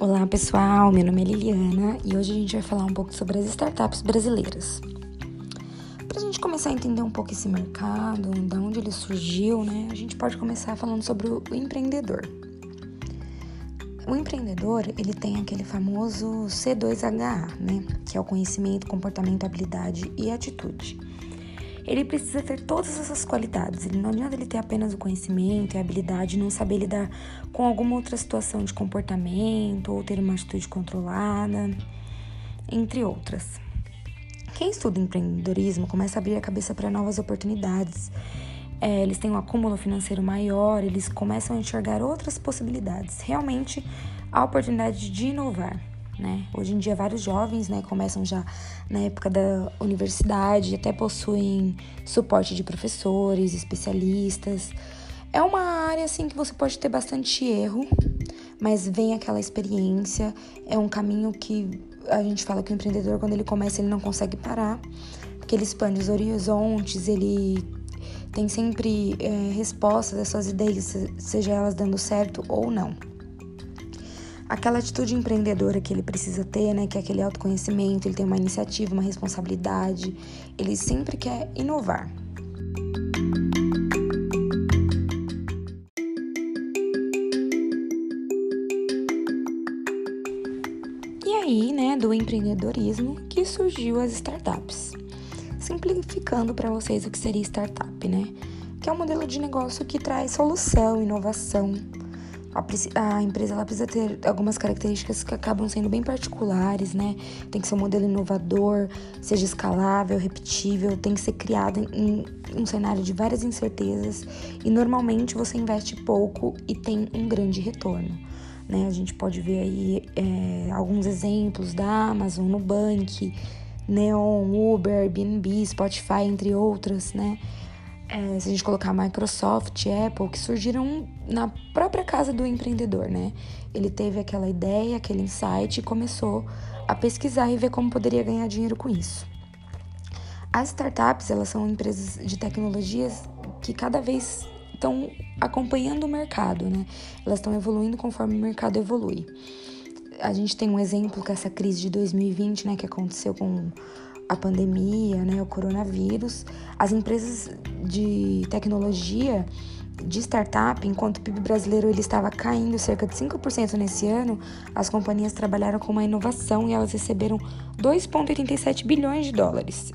Olá pessoal, meu nome é Liliana e hoje a gente vai falar um pouco sobre as startups brasileiras. Para a gente começar a entender um pouco esse mercado, de onde ele surgiu, né, a gente pode começar falando sobre o empreendedor. O empreendedor, ele tem aquele famoso C2HA, né, que é o conhecimento, comportamento, habilidade e atitude ele precisa ter todas essas qualidades. Ele não adianta ele ter apenas o conhecimento e a habilidade não saber lidar com alguma outra situação de comportamento ou ter uma atitude controlada, entre outras. Quem estuda empreendedorismo começa a abrir a cabeça para novas oportunidades. É, eles têm um acúmulo financeiro maior, eles começam a enxergar outras possibilidades. Realmente, a oportunidade de inovar né? Hoje em dia vários jovens, né, começam já na época da universidade, até possuem suporte de professores, especialistas. É uma área assim que você pode ter bastante erro, mas vem aquela experiência, é um caminho que a gente fala que o empreendedor quando ele começa, ele não consegue parar, porque ele expande os horizontes, ele tem sempre é, respostas às suas ideias, seja elas dando certo ou não aquela atitude empreendedora que ele precisa ter, né? Que é aquele autoconhecimento, ele tem uma iniciativa, uma responsabilidade, ele sempre quer inovar. E aí, né, do empreendedorismo que surgiu as startups. Simplificando para vocês o que seria startup, né? Que é um modelo de negócio que traz solução, inovação, a, empresa ela precisa ter algumas características que acabam sendo bem particulares, né? Tem que ser um modelo inovador, seja escalável, repetível, tem que ser criado em, em um cenário de várias incertezas e normalmente você investe pouco e tem um grande retorno. Né? A gente pode ver aí é, alguns exemplos da Amazon, Nubank, Neon, Uber, Airbnb, Spotify, entre outras, né? É, se a gente colocar Microsoft, Apple, que surgiram na própria casa do empreendedor, né? Ele teve aquela ideia, aquele insight e começou a pesquisar e ver como poderia ganhar dinheiro com isso. As startups, elas são empresas de tecnologias que cada vez estão acompanhando o mercado, né? Elas estão evoluindo conforme o mercado evolui. A gente tem um exemplo com essa crise de 2020, né, que aconteceu com a pandemia, né, o coronavírus, as empresas de tecnologia, de startup, enquanto o PIB brasileiro ele estava caindo cerca de 5% nesse ano, as companhias trabalharam com uma inovação e elas receberam 2,87 bilhões de dólares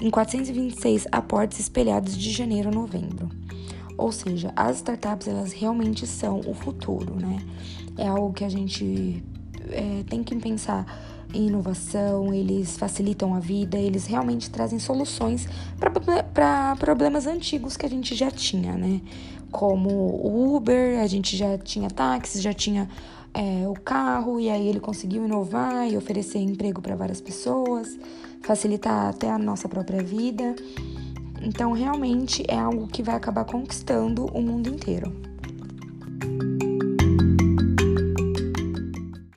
em 426 aportes espelhados de janeiro a novembro. Ou seja, as startups elas realmente são o futuro, né? É algo que a gente é, tem que pensar inovação, eles facilitam a vida, eles realmente trazem soluções para problemas antigos que a gente já tinha, né? Como o Uber, a gente já tinha táxis, já tinha é, o carro, e aí ele conseguiu inovar e oferecer emprego para várias pessoas, facilitar até a nossa própria vida. Então, realmente é algo que vai acabar conquistando o mundo inteiro.